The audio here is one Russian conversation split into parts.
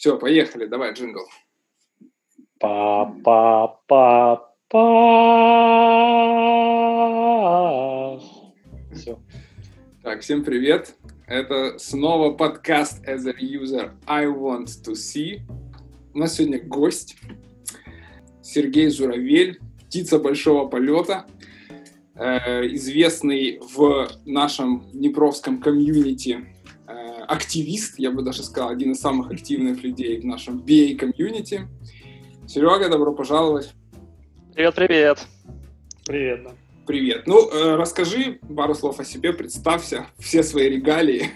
Все, поехали, давай джингл. Па-па-па. Все. Так, всем привет. Это снова подкаст As a User I Want to See. У нас сегодня гость Сергей Журавель, птица большого полета, э, известный в нашем Днепровском комьюнити активист, я бы даже сказал, один из самых активных людей в нашем BA-комьюнити. Серега, добро пожаловать. Привет, привет. Привет, да. Привет. Ну, э, расскажи пару слов о себе, представься, все свои регалии.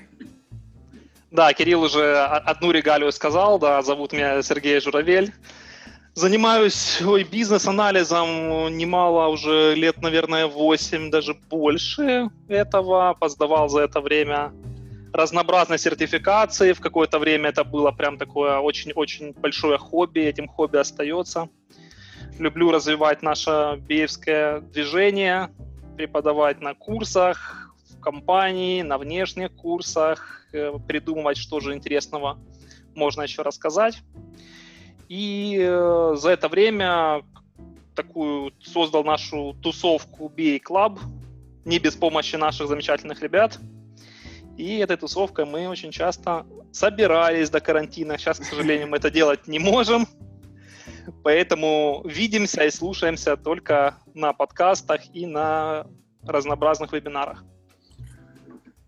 Да, Кирилл уже одну регалию сказал, да, зовут меня Сергей Журавель. Занимаюсь ой, бизнес-анализом немало, уже лет, наверное, 8, даже больше этого. Поздавал за это время разнообразные сертификации. В какое-то время это было прям такое очень-очень большое хобби, этим хобби остается. Люблю развивать наше биевское движение, преподавать на курсах, в компании, на внешних курсах, э, придумывать, что же интересного можно еще рассказать. И э, за это время такую создал нашу тусовку BA Club, не без помощи наших замечательных ребят. И этой тусовкой мы очень часто собирались до карантина. Сейчас, к сожалению, мы это делать не можем. Поэтому видимся и слушаемся только на подкастах и на разнообразных вебинарах.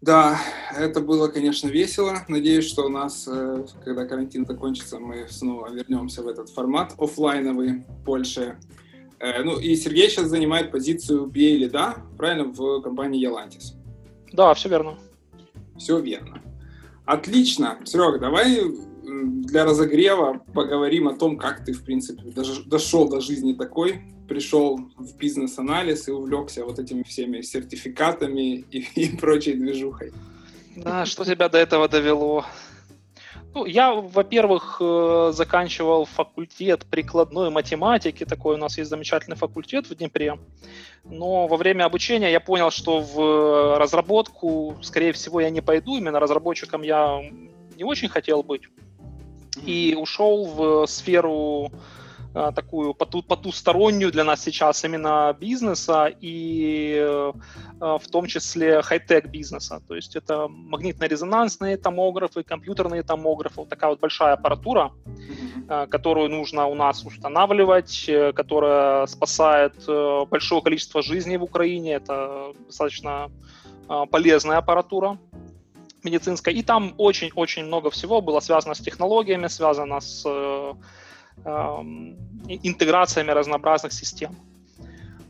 Да, это было, конечно, весело. Надеюсь, что у нас, э, когда карантин закончится, мы снова вернемся в этот формат офлайновый больше. Э, ну и Сергей сейчас занимает позицию BA лида, правильно, в компании Yalantis. Да, все верно. Все верно. Отлично. Серега, давай для разогрева поговорим о том, как ты, в принципе, дошел до жизни такой, пришел в бизнес-анализ и увлекся вот этими всеми сертификатами и, и прочей движухой. Да, что тебя до этого довело? Ну, я, во-первых, э, заканчивал факультет прикладной математики, такой у нас есть замечательный факультет в Днепре, но во время обучения я понял, что в разработку, скорее всего, я не пойду, именно разработчиком я не очень хотел быть, и ушел в сферу такую поту, потустороннюю для нас сейчас именно бизнеса и а, в том числе хай-тек бизнеса. То есть это магнитно-резонансные томографы, компьютерные томографы, вот такая вот большая аппаратура, которую нужно у нас устанавливать, э, которая спасает э, большое количество жизней в Украине. Это достаточно полезная аппаратура медицинской. И там очень-очень много всего было связано с технологиями, связано с э, э, интеграциями разнообразных систем.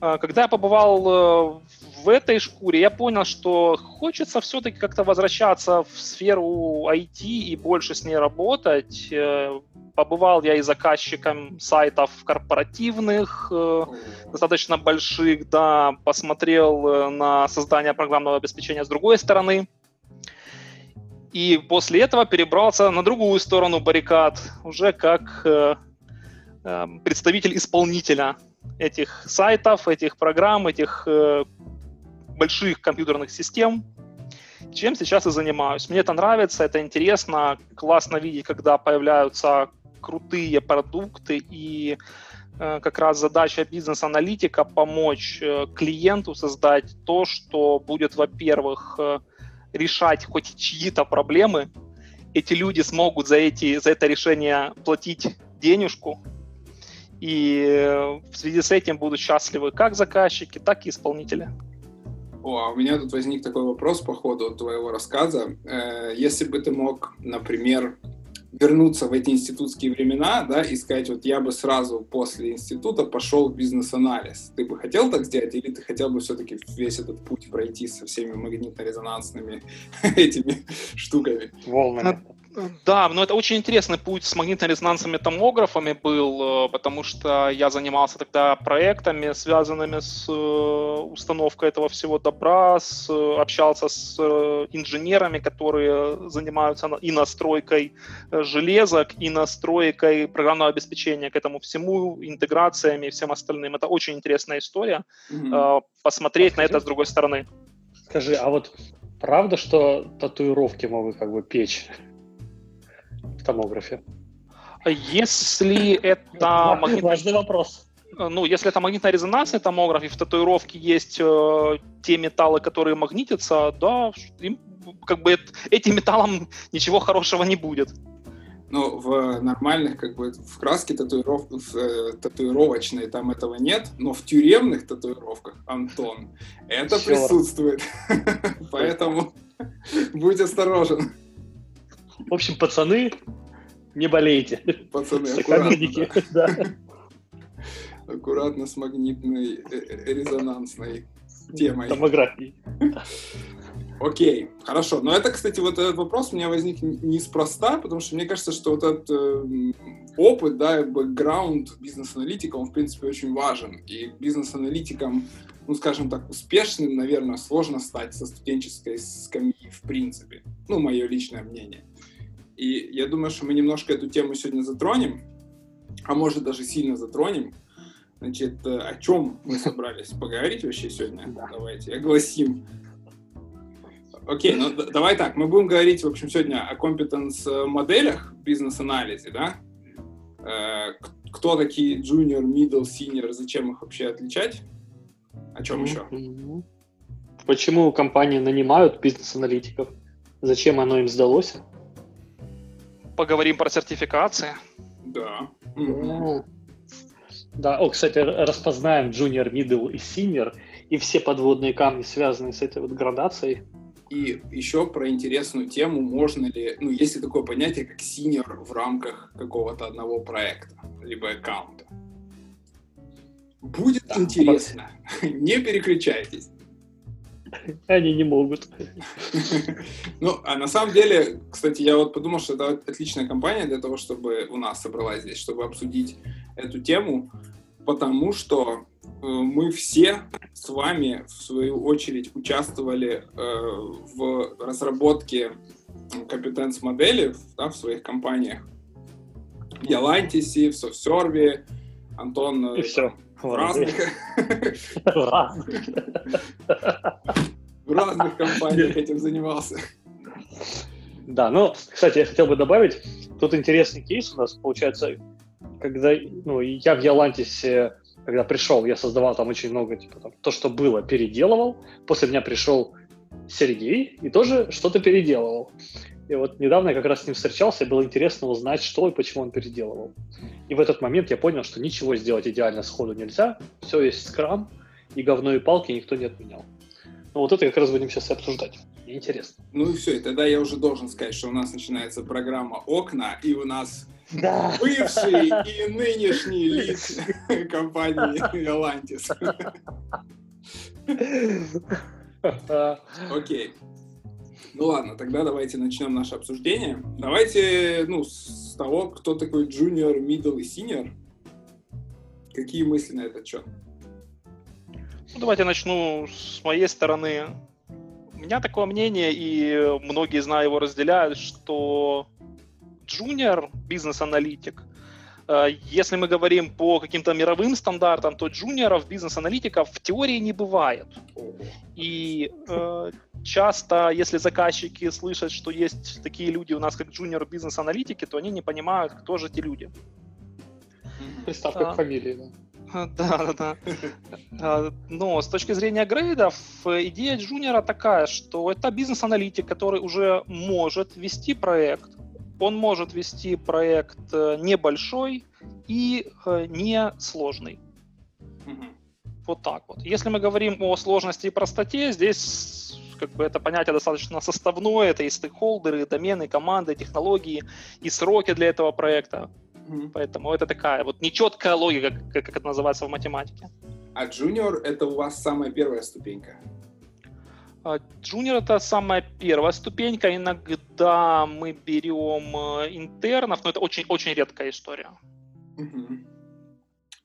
Э, когда я побывал э, в этой шкуре, я понял, что хочется все-таки как-то возвращаться в сферу IT и больше с ней работать. Э, побывал я и заказчиком сайтов корпоративных, достаточно больших, да, посмотрел на создание программного обеспечения с другой стороны и после этого перебрался на другую сторону баррикад, уже как представитель исполнителя этих сайтов, этих программ, этих э, больших компьютерных систем, чем сейчас и занимаюсь. Мне это нравится, это интересно, классно видеть, когда появляются крутые продукты и э, как раз задача бизнес-аналитика помочь э, клиенту создать то, что будет, во-первых, решать хоть чьи-то проблемы, эти люди смогут за, эти, за это решение платить денежку, и э, в связи с этим будут счастливы как заказчики, так и исполнители. О, а у меня тут возник такой вопрос по ходу твоего рассказа. Э, если бы ты мог, например, вернуться в эти институтские времена, да, и сказать, вот я бы сразу после института пошел в бизнес-анализ. Ты бы хотел так сделать, или ты хотел бы все-таки весь этот путь пройти со всеми магнитно-резонансными этими штуками? Волнами. Да, но это очень интересный путь с магнитно-резонансными томографами был, э, потому что я занимался тогда проектами, связанными с э, установкой этого всего добра, с, общался с э, инженерами, которые занимаются и настройкой железок, и настройкой программного обеспечения к этому всему, интеграциями и всем остальным. Это очень интересная история. Mm-hmm. Посмотреть а на это с другой стороны. Скажи, а вот правда, что татуировки могут как бы печь? Томографе? Если это магнит... Важный вопрос. Ну, если это магнитно-резонансный томограф, и в татуировке есть э, те металлы, которые магнитятся, да, им, как бы этим металлам ничего хорошего не будет. Ну, в нормальных, как бы, в краске татуиров... в, э, татуировочной там этого нет, но в тюремных татуировках, Антон, это Черт. присутствует. Поэтому будь осторожен. В общем, пацаны, не болейте. Пацаны, аккуратно. Да. Аккуратно с магнитной э, э, резонансной темой. Томографией. Окей, хорошо. Но это, кстати, вот этот вопрос у меня возник неспроста, потому что мне кажется, что вот этот э, опыт, да, бэкграунд бизнес-аналитика, он, в принципе, очень важен. И бизнес-аналитикам, ну, скажем так, успешным, наверное, сложно стать со студенческой скамьи, в принципе. Ну, мое личное мнение. И я думаю, что мы немножко эту тему сегодня затронем, а может даже сильно затронем. Значит, э, о чем мы собрались поговорить вообще сегодня? Давайте огласим Окей, ну давай так, мы будем говорить, в общем, сегодня о компетенс-моделях бизнес-анализе, да? Э, кто такие junior, middle, senior, зачем их вообще отличать? О чем еще? Почему компании нанимают бизнес-аналитиков? Зачем оно им сдалось? Поговорим про сертификации. Да. Да, о, кстати, распознаем junior, middle и senior, и все подводные камни, связанные с этой вот градацией. И еще про интересную тему, можно ли, ну, есть ли такое понятие, как синьор в рамках какого-то одного проекта, либо аккаунта. Будет да, интересно. Не переключайтесь. Они не могут. Ну, а на самом деле, кстати, я вот подумал, что это отличная компания для того, чтобы у нас собралась здесь, чтобы обсудить эту тему, потому что Э, мы все с вами, в свою очередь, участвовали э, в разработке компетенц-модели да, в своих компаниях. В Ялантисе, в SoftServe, Антон э, И все. в разных... В разных компаниях этим занимался. Да, ну, кстати, я хотел бы добавить, тут интересный кейс у нас получается, когда ну, я в Ялантисе когда пришел, я создавал там очень много, типа, там, то, что было, переделывал. После меня пришел Сергей и тоже что-то переделывал. И вот недавно я как раз с ним встречался, и было интересно узнать, что и почему он переделывал. И в этот момент я понял, что ничего сделать идеально сходу нельзя, все есть скрам, и говно и палки никто не отменял. Ну вот это как раз будем сейчас и обсуждать. интересно. Ну и все, и тогда я уже должен сказать, что у нас начинается программа «Окна», и у нас да. бывший и нынешний лид компании Atlantis. Окей. Ну ладно, тогда давайте начнем наше обсуждение. Давайте, ну, с того, кто такой junior, middle и senior. Какие мысли на этот счет? Ну, давайте начну с моей стороны. У меня такое мнение, и многие, знаю, его разделяют, что junior бизнес-аналитик. Э, если мы говорим по каким-то мировым стандартам, то джуниоров, бизнес-аналитиков в теории не бывает. И э, часто, если заказчики слышат, что есть такие люди у нас, как джуниор бизнес-аналитики, то они не понимают, кто же эти люди. Приставка а, к фамилии, да. Да, да, да. Но с точки зрения грейдов, идея джуниора такая, что это бизнес-аналитик, который уже может вести проект, он может вести проект э, небольшой и э, не сложный. Угу. Вот так вот. Если мы говорим о сложности и простоте, здесь как бы это понятие достаточно составное, это и стейкхолдеры, и домены, команды, технологии, и сроки для этого проекта. mm Поэтому это такая вот нечеткая логика, как, как это называется в математике. А junior это у вас самая первая ступенька? Джуниор это самая первая ступенька. Иногда мы берем э, интернов, но это очень-очень редкая история.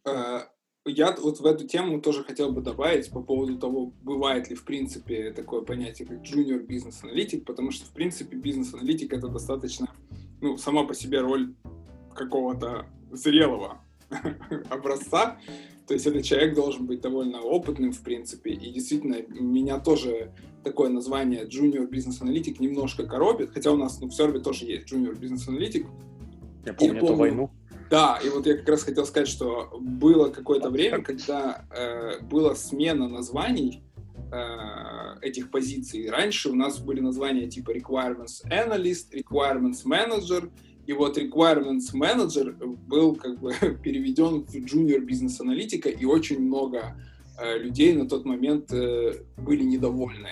Э, я вот в эту тему тоже хотел бы добавить по поводу того, бывает ли в принципе такое понятие, как junior бизнес-аналитик, потому что в принципе бизнес-аналитик это достаточно, ну, сама по себе роль какого-то зрелого образца, то есть этот человек должен быть довольно опытным, в принципе, и действительно меня тоже такое название Junior Business Analytic немножко коробит, хотя у нас ну, в серве тоже есть Junior Business Analytic, Я помню, я помню. эту войну. Да, и вот я как раз хотел сказать, что было какое-то время, когда э, была смена названий э, этих позиций. Раньше у нас были названия типа Requirements Analyst, Requirements Manager, и вот Requirements Manager был как бы переведен в Junior Business Аналитика, и очень много э, людей на тот момент э, были недовольны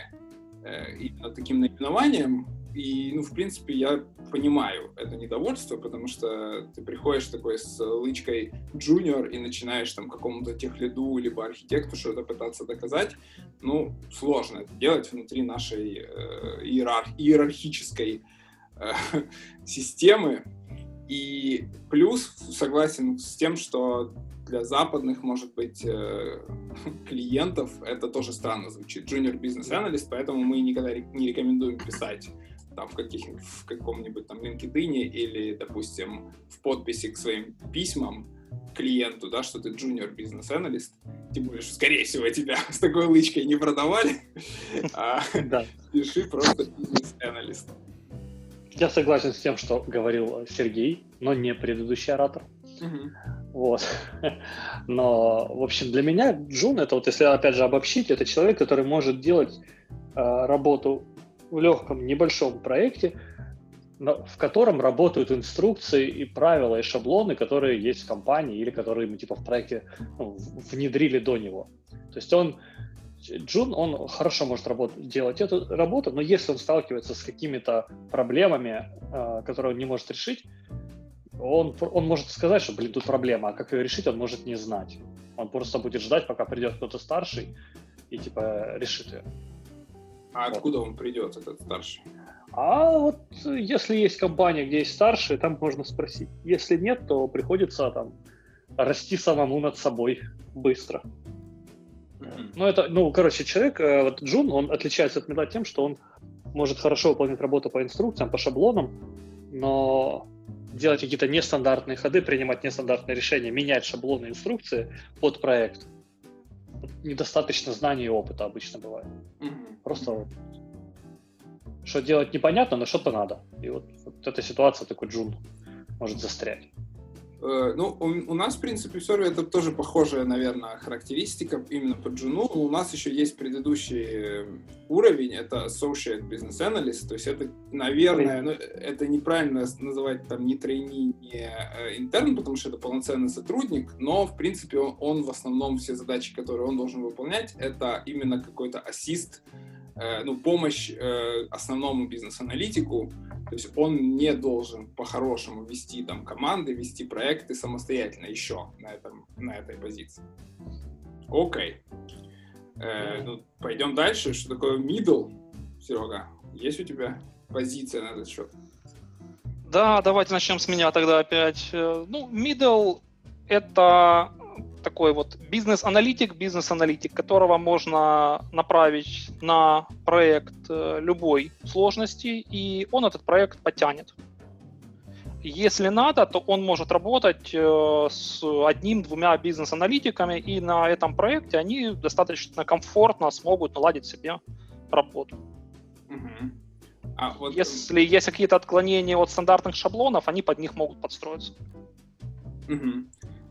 э, именно таким наименованием. И, ну, в принципе, я понимаю это недовольство, потому что ты приходишь такой с лычкой джуниор и начинаешь там какому-то техлиду либо архитекту что-то пытаться доказать. Ну, сложно это делать внутри нашей э, иерарх- иерархической системы. И плюс согласен с тем, что для западных, может быть, э, клиентов это тоже странно звучит. Junior бизнес analyst, поэтому мы никогда не рекомендуем писать там в, каких, в каком-нибудь там LinkedIn или, допустим, в подписи к своим письмам клиенту, да, что ты junior бизнес аналист тем более, что, скорее всего, тебя с такой лычкой не продавали, а пиши просто бизнес аналист Я согласен с тем, что говорил Сергей, но не предыдущий оратор. Вот. Но, в общем, для меня Джун, это вот если опять же обобщить, это человек, который может делать э, работу в легком небольшом проекте, в котором работают инструкции и правила и шаблоны, которые есть в компании или которые мы типа в проекте ну, внедрили до него. То есть он Джун, он хорошо может работать, делать эту работу, но если он сталкивается с какими-то проблемами, э, которые он не может решить, он, он может сказать, что, блин, тут проблема, а как ее решить, он может не знать. Он просто будет ждать, пока придет кто-то старший и, типа, решит ее. А вот. откуда он придет, этот старший? А вот если есть компания, где есть старшие, там можно спросить. Если нет, то приходится там расти самому над собой быстро. Mm-hmm. Ну, это, ну, короче, человек, э, вот Джун, он отличается от Меда тем, что он может хорошо выполнять работу по инструкциям, по шаблонам, но делать какие-то нестандартные ходы, принимать нестандартные решения, менять шаблоны инструкции под проект – недостаточно знаний и опыта обычно бывает. Mm-hmm. Просто что делать непонятно, но что-то надо. И вот, вот эта ситуация такой джун может застрять. Э, ну, у, у нас, в принципе, все это тоже похожая, наверное, характеристика именно по джуну. У нас еще есть предыдущий уровень, это Associate Business Analyst, то есть это, наверное, ну, это неправильно называть там не трейни, не э, интерн, потому что это полноценный сотрудник, но, в принципе, он, он в основном все задачи, которые он должен выполнять, это именно какой-то ассист, Э, ну, помощь э, основному бизнес-аналитику, то есть он не должен по-хорошему вести там команды, вести проекты самостоятельно еще на, этом, на этой позиции. Окей. Э, ну, пойдем дальше. Что такое middle, Серега? Есть у тебя позиция на этот счет? Да, давайте начнем с меня тогда опять. Э, ну, middle — это такой вот бизнес-аналитик, бизнес-аналитик, которого можно направить на проект э, любой сложности, и он этот проект потянет. Если надо, то он может работать э, с одним-двумя бизнес-аналитиками, и на этом проекте они достаточно комфортно смогут наладить себе работу. Угу. А вот... Если есть какие-то отклонения от стандартных шаблонов, они под них могут подстроиться. Угу.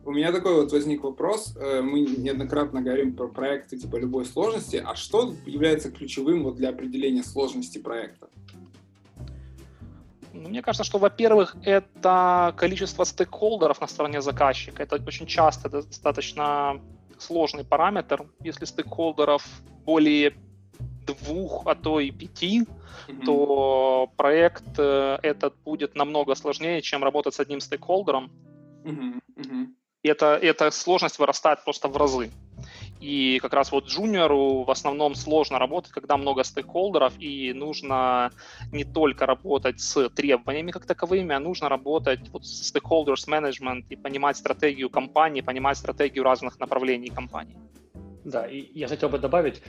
У меня такой вот возник вопрос. Э, мы неоднократно говорим про проекты типа любой сложности. А что является ключевым вот для определения сложности проекта? Ну, мне кажется, что, во-первых, это количество стейкхолдеров на стороне заказчика. Это очень часто достаточно сложный параметр. Если стейкхолдеров более двух, а то и пяти, mm-hmm. то проект э, этот будет намного сложнее, чем работать с одним стейкхолдером. Mm-hmm. Mm-hmm это, эта сложность вырастает просто в разы. И как раз вот джуниору в основном сложно работать, когда много стейкхолдеров, и нужно не только работать с требованиями как таковыми, а нужно работать вот с stakeholders management и понимать стратегию компании, понимать стратегию разных направлений компании. Да, и я хотел бы добавить,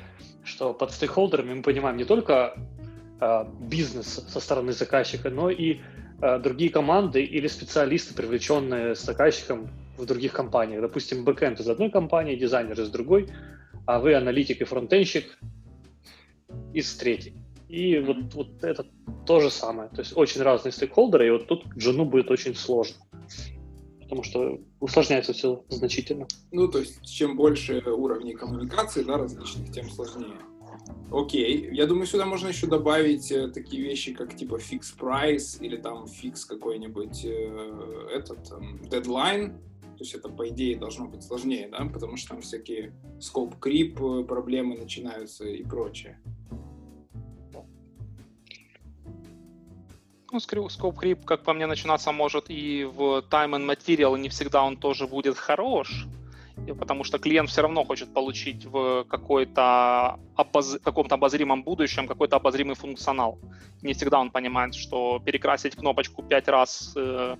что под стейкхолдерами мы понимаем не только э, бизнес со стороны заказчика, но и э, другие команды или специалисты, привлеченные с заказчиком в других компаниях. Допустим, бэкэнд из одной компании, дизайнер из другой, а вы аналитик и фронтенщик из третьей. И вот, вот это то же самое. То есть очень разные стейкхолдеры, и вот тут Джуну будет очень сложно. Потому что усложняется все значительно. Ну, то есть, чем больше уровней коммуникации, да, различных, тем сложнее. Окей, я думаю, сюда можно еще добавить э, такие вещи, как типа fix price или там fix какой-нибудь э, этот э, deadline. То есть это, по идее, должно быть сложнее, да, потому что там всякие creep э, проблемы начинаются и прочее. Ну, scope creep, как по мне, начинаться может и в time and material, и не всегда он тоже будет хорош потому что клиент все равно хочет получить в какой-то обоз... каком-то обозримом будущем какой-то обозримый функционал. Не всегда он понимает, что перекрасить кнопочку пять раз э,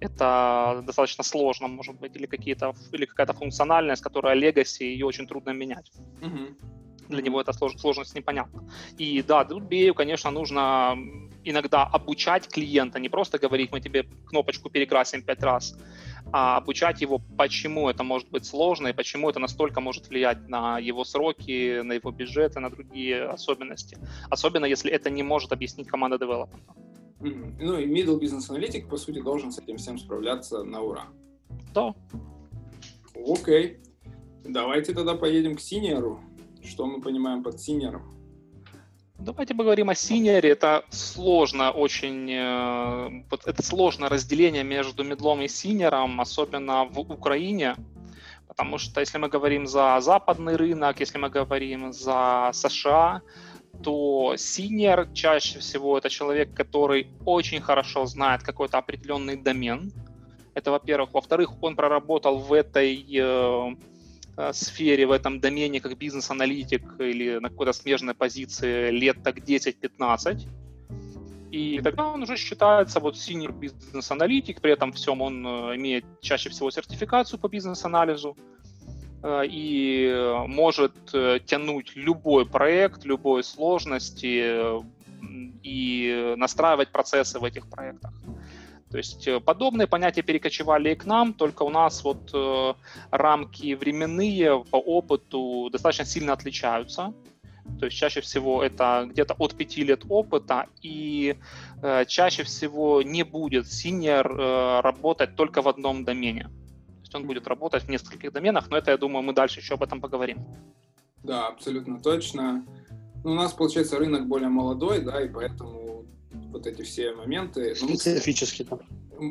это достаточно сложно, может быть, или, какие-то, или какая-то функциональность, которая legacy, ее очень трудно менять. Mm-hmm. Для него эта слож... сложность непонятна. И да, BA, конечно, нужно иногда обучать клиента, не просто говорить, мы тебе кнопочку перекрасим пять раз, а обучать его, почему это может быть сложно и почему это настолько может влиять на его сроки, на его бюджеты, на другие особенности. Особенно если это не может объяснить команда девелопмента. Ну и middle бизнес аналитик, по сути, должен с этим всем справляться на ура. Да. Окей. Давайте тогда поедем к senior у. Что мы понимаем под senior ом? Давайте поговорим о senior е. Это сложно очень, э, вот это сложное разделение между middle ом и senior ом, особенно в Украине, потому что если мы говорим за западный рынок, если мы говорим за США, то senior чаще всего это человек, который очень хорошо знает какой-то определенный домен. Это, во-первых. Во-вторых, он проработал в этой э, Э, сфере, в этом домене, как бизнес-аналитик или на какой-то смежной позиции лет так 10-15. И тогда он уже считается вот senior бизнес-аналитик, при этом всем он э, имеет чаще всего сертификацию по бизнес-анализу и может тянуть любой проект, любой сложности и настраивать процессы в этих проектах. То есть э, подобные понятия перекочевали и к нам, только у нас вот э, рамки временные по опыту достаточно сильно отличаются. То есть чаще всего это где-то от 5 лет опыта, и э, чаще всего не будет синьор э, работать только в одном домене. Есть он будет работать в нескольких доменах, но это, я думаю, мы дальше еще об этом поговорим. Да, абсолютно точно. Ну, у нас, получается, рынок более молодой, да, и поэтому вот эти все моменты. Специфически, да.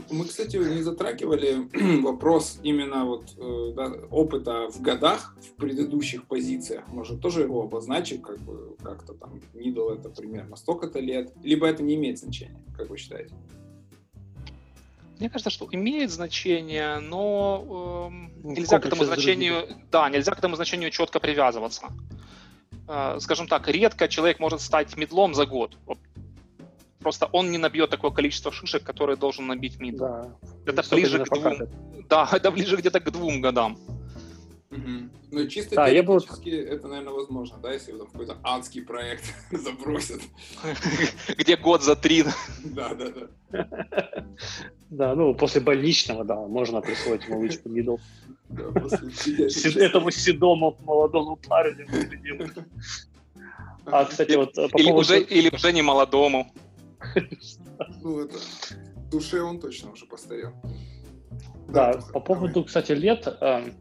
Мы, кстати, не затрагивали вопрос именно вот э, да, опыта в годах в предыдущих позициях. Может, тоже его обозначить, как бы как-то там middle это примерно столько-то лет, либо это не имеет значения, как вы считаете? Мне кажется, что имеет значение, но э, нельзя к этому значению, да, нельзя к этому значению четко привязываться. Э, скажем так, редко человек может стать middle ом за год. Вот Просто он не набьет такое количество шишек, которое должен набить mid. Да. Это ближе к двум. Да, это ближе где-то к двум годам. Угу. Ну, чисто да, теоретически я бы... это, наверное, возможно, да, если там какой-то адский проект забросят. Где год за три. Да, да, да. Да, ну, после больничного, да, можно присвоить лычку middle. Этому седому молодому парню. А, кстати, вот по или, поводу... уже, или уже не молодому. Ну, это... В душе он точно уже постарел. Да, по поводу, кстати, лет, эм,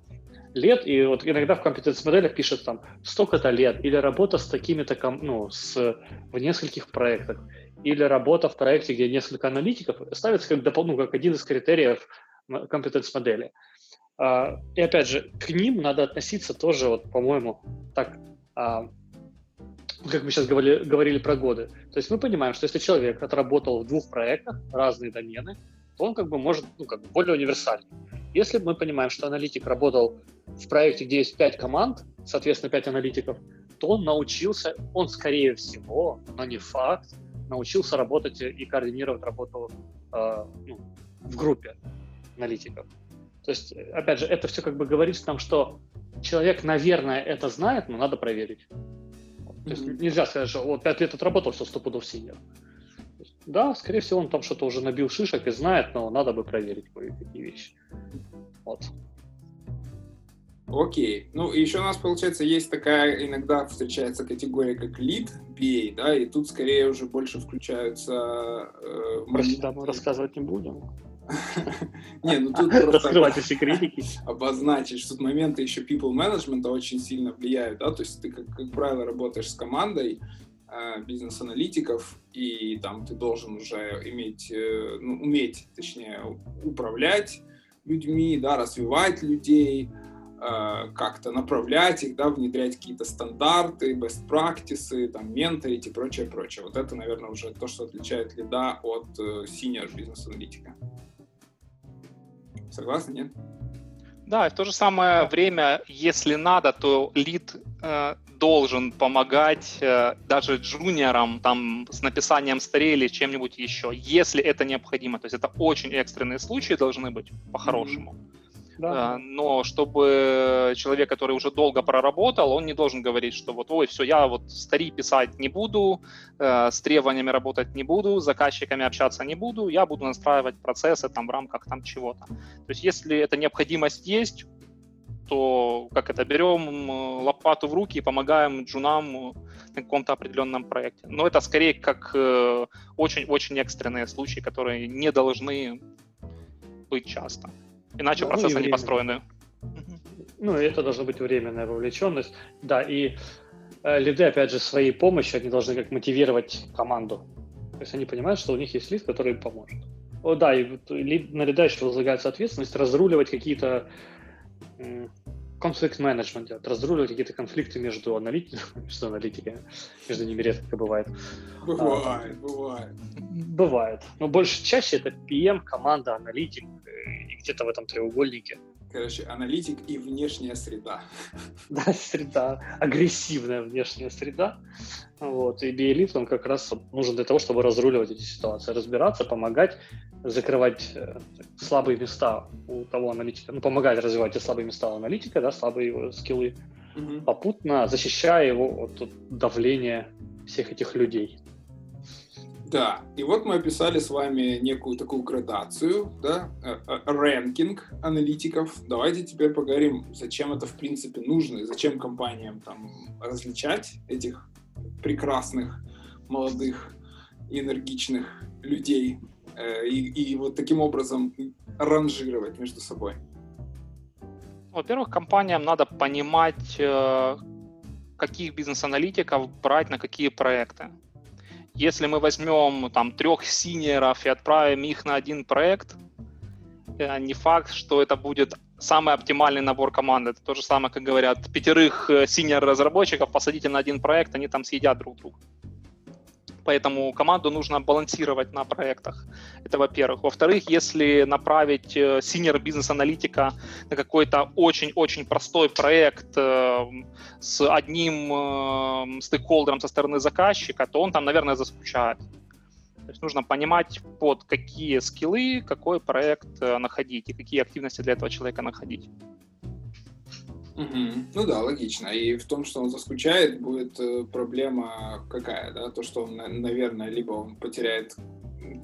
лет, и вот иногда в компетенц-моделях пишут там столько-то лет, или работа с такими-то, ну, с, в нескольких проектах, или работа в проекте, где несколько аналитиков, ставится как, допол- ну, как один из критериев компетенц-модели. А, и опять же, к ним надо относиться тоже, вот, по-моему, так, а, как мы сейчас говорили, говорили про годы. То есть мы понимаем, что если человек отработал в двух проектах разные домены, то он как бы может, ну, как бы более универсальный. Если мы понимаем, что аналитик работал в проекте, где есть пять команд, соответственно, пять аналитиков, то он научился, он скорее всего, но не факт, научился работать и координировать работу э, ну, в группе аналитиков. То есть, опять же, это все как бы говорит нам, что человек, наверное, это знает, но надо проверить. То есть нельзя сказать, что вот пять лет отработал, все, сто пудов синер. Да, скорее всего, он там что-то уже набил шишек и знает, но надо бы проверить кое-какие вещи. Вот. Окей. Ну, и еще у нас, получается, есть такая, иногда встречается категория, как lead BA, да, и тут скорее уже больше включаются... Э, Прости, да, мы рассказывать не будем. Не, ну тут. Раскрывайте секретики. Обозначить, что тут моменты еще people management очень сильно влияют, да, то есть ты, как, как правило, работаешь с командой, э, бизнес-аналитиков, и там ты должен уже иметь, э, ну, уметь, точнее, управлять людьми, да, развивать людей, как-то направлять их, да, внедрять какие-то стандарты, best practices, там, менторить и прочее, прочее. Вот это, наверное, уже то, что отличает лида от senior бизнес-аналитика. Согласны, нет? Да, и в то же самое время, если надо, то лид э, должен помогать э, даже джуниорам там, с написанием старей или чем-нибудь еще, если это необходимо. То есть это очень экстренные случаи должны быть по-хорошему. Mm-hmm. Да. Э, но чтобы человек, который уже долго проработал, он не должен говорить, что вот, ой, все, я вот стари писать не буду, э, с требованиями работать не буду, с заказчиками общаться не буду, я буду настраивать процессы там в рамках там чего-то. То есть если эта необходимость есть, то как это, берем лопату в руки и помогаем джунам на каком-то определенном проекте. Но это скорее как э, очень-очень экстренные случаи, которые не должны быть часто. Иначе да, процессы ну, не построены. Ну, и это должна быть временная вовлеченность. Да, и э, лиды, опять же, своей помощью, они должны как мотивировать команду. То есть они понимают, что у них есть лид, который им поможет. О, да, и лид, на лида еще возлагается ответственность разруливать какие-то конфликт менеджмент разруливать какие-то конфликты между, аналитиками, между аналитиками, между ними редко бывает. Бывает, а, бывает. Бывает. Но больше чаще это PM, команда, аналитик, и где-то в этом треугольнике. Короче, аналитик и внешняя среда. Да, среда, агрессивная внешняя среда. Вот. И биолифт, он как раз нужен для того, чтобы разруливать эти ситуации, разбираться, помогать, закрывать э, слабые места у того аналитика, ну, помогать развивать эти слабые места у аналитика, да, слабые его скиллы, угу. попутно защищая его от давления всех этих людей. Да, и вот мы описали с вами некую такую градацию, да, э, э, рэнкинг аналитиков. Давайте теперь поговорим, зачем это в принципе нужно и зачем компаниям там различать этих прекрасных, молодых, энергичных людей э, и, и вот таким образом ранжировать между собой. Во-первых, компаниям надо понимать, каких бизнес-аналитиков брать на какие проекты. Если мы возьмем там трех синеров и отправим их на один проект, э, не факт, что это будет самый оптимальный набор команды. Это то же самое, как говорят, пятерых э, синер-разработчиков посадите на один проект, они там съедят друг друга. Поэтому команду нужно балансировать на проектах. Это во-первых. Во-вторых, если направить senior бизнес-аналитика на какой-то очень-очень простой проект э, с одним э, стейкхолдером со стороны заказчика, то он там, наверное, заскучает. То есть нужно понимать, под какие скиллы какой проект э, находить и какие активности для этого человека находить. Угу. Ну да, логично. И в том, что он заскучает, будет э, проблема какая, да? То, что он, наверное, либо он потеряет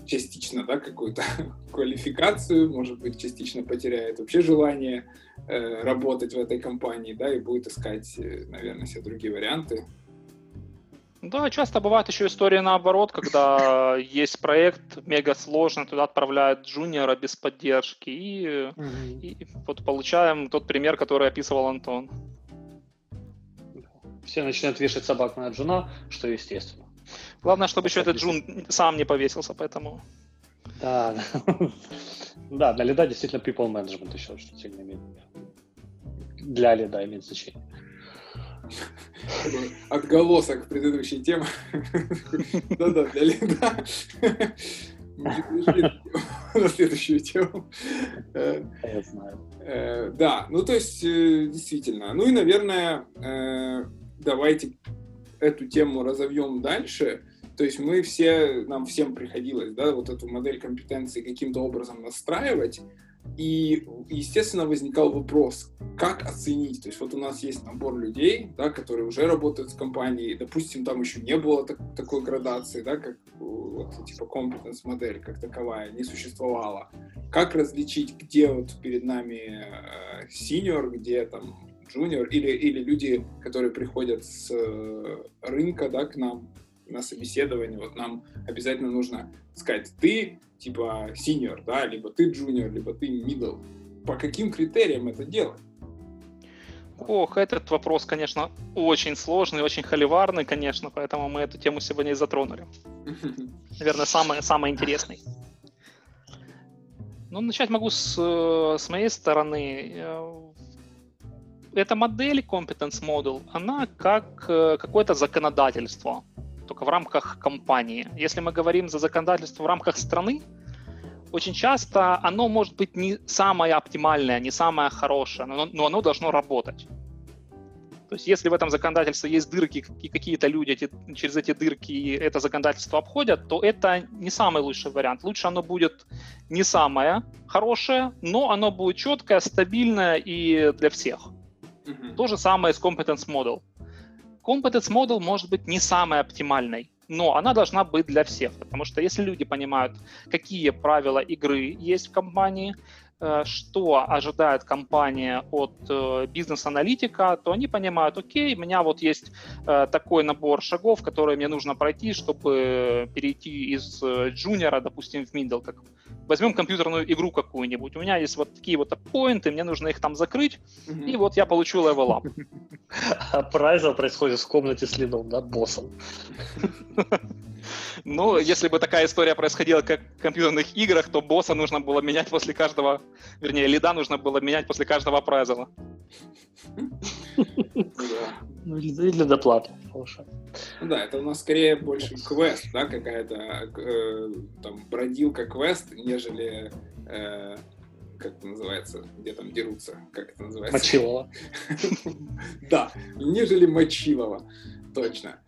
частично, да, какую-то квалификацию, может быть, частично потеряет вообще желание э, работать в этой компании, да, и будет искать, э, наверное, все другие варианты. Да, часто бывает еще история наоборот, когда есть проект мега сложный, туда отправляют джуниора без поддержки, и, угу. и вот получаем тот пример, который описывал Антон. Все начинают вешать собак на джуна, что естественно. Главное, чтобы еще этот джун сам не повесился, поэтому... Да, да, для лида действительно people management еще очень сильно имеет. Для лида имеет значение отголосок предыдущей темы. Да-да, для лида. На следующую тему. Э, Я знаю. Э, да, ну то есть э, действительно. Ну и, наверное, давайте эту тему разовьем дальше. То есть мы все, нам всем приходилось, да, вот эту модель компетенции каким-то образом настраивать, и, естественно, возникал вопрос, как оценить? То есть вот у нас есть набор людей, да, которые уже работают в компании, допустим, там еще не было так, такой градации, да, как вот, типа competence модель как таковая не существовала. Как различить, где вот перед нами э, где там junior, или, или люди, которые приходят с рынка, да, к нам на собеседование, вот нам обязательно нужно сказать, ты типа senior, да, либо ты junior, либо ты middle. По каким критериям это делать? Ох, этот вопрос, конечно, очень сложный, очень холиварный, конечно, поэтому мы эту тему сегодня и затронули. Наверное, самый, самый интересный. Ну, начать могу с, с моей стороны. Э, эта модель Competence Model, она как э, какое-то законодательство, только в рамках компании. Если мы говорим за законодательство в рамках страны, очень часто оно может быть не самое оптимальное, не самое хорошее, но, но оно должно работать. То есть если в этом законодательстве есть дырки, и какие-то люди эти, через эти дырки это законодательство обходят, то это не самый лучший вариант. Лучше оно будет не самое хорошее, но оно будет четкое, стабильное и для всех. Mm-hmm. То же самое с Competence Model. Competence Model может быть не самой оптимальной, но она должна быть для всех, потому что если люди понимают, какие правила игры есть в компании, что ожидает компания от э, бизнес-аналитика, то они понимают, окей, у меня вот есть э, такой набор шагов, которые мне нужно пройти, чтобы перейти из джуниора, допустим, в middle, как возьмем компьютерную игру какую-нибудь. У меня есть вот такие вот point ы, мне нужно их там закрыть, mm-hmm. и вот я получу level up. Appraisal происходит в комнате с lead ом, да, боссом. Ну, если бы такая история происходила как в компьютерных играх, то босса нужно было менять после каждого, вернее, lead а нужно было менять после каждого. Ну, или доплаты. Ну да, это у нас скорее больше квест, да, какая-то э, там бродилка квест, нежели э, как это называется, где там дерутся, как это называется? Мочилова. Да, нежели Мочилова, точно.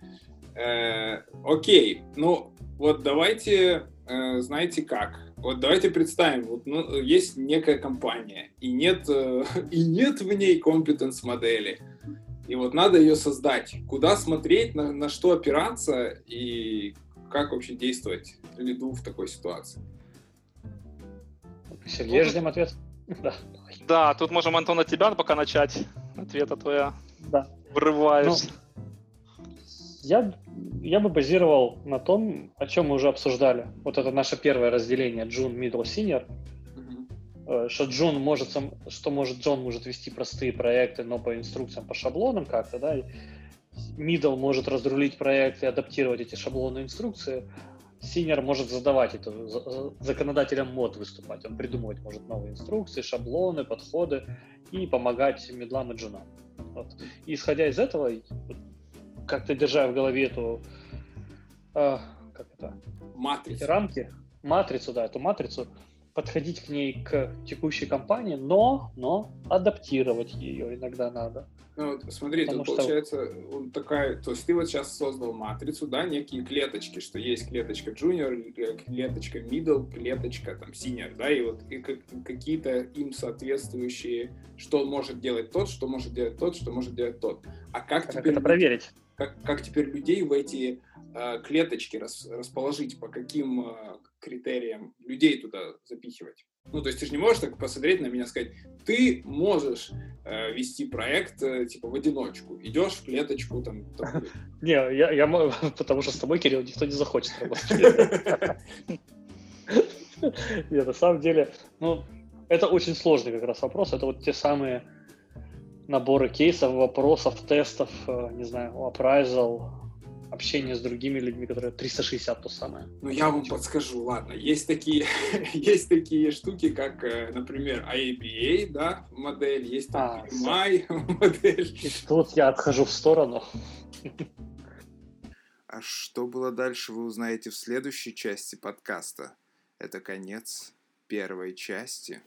Э, окей, ну вот давайте, э, знаете как, вот давайте представим, вот ну, есть некая компания, и нет, э, и нет в ней компетенс модели, и вот надо ее создать. Куда смотреть, на, на что опираться и как вообще действовать лиду в такой ситуации? Сергей, ждем ответ. Да. да, тут можем, Антон, от тебя пока начать. Ответа твоя. Да. Врываюсь. Ну, я, я бы базировал на том, о чем мы уже обсуждали. Вот это наше первое разделение Джун, Middle, Senior. Mm-hmm. Что Джун может, что может Джон может вести простые проекты, но по инструкциям, по шаблонам как-то, да. Middle может разрулить проект и адаптировать эти шаблоны инструкции. Синер может задавать это, законодателем мод выступать. Он придумывать может новые инструкции, шаблоны, подходы и помогать медлам и джунам. Вот. И исходя из этого, как-то держа в голове эту э, как это? Матрицу. рамки, матрицу, да, эту матрицу, подходить к ней к текущей компании, но, но адаптировать ее иногда надо. Ну, вот смотри, Потому тут что... получается вот такая, то есть ты вот сейчас создал матрицу, да, некие клеточки, что есть клеточка junior, э, клеточка middle, клеточка там senior, да, и вот и какие-то им соответствующие, что может делать тот, что может делать тот, что может делать тот. А как, как теперь... это проверить? Как, как теперь людей в эти э, клеточки рас, расположить, по каким э, критериям людей туда запихивать? Ну, то есть ты же не можешь так посмотреть на меня и сказать, ты можешь э, вести проект э, типа в одиночку, идешь в клеточку там. Не, я, я потому что с тобой, Кирилл, никто не захочет работать. Нет, на самом деле, ну, это очень сложный как раз вопрос. Это вот те самые наборы кейсов, вопросов, тестов, э, не знаю, appraisal, общение с другими людьми, которые 360 то самое. Ну, я вам подскажу, ладно. Есть такие, есть такие штуки, как, э, например, IABA, да, модель, есть там а, PMI модель. И тут я отхожу в сторону. А что было дальше, вы узнаете в следующей части подкаста. Это конец первой части.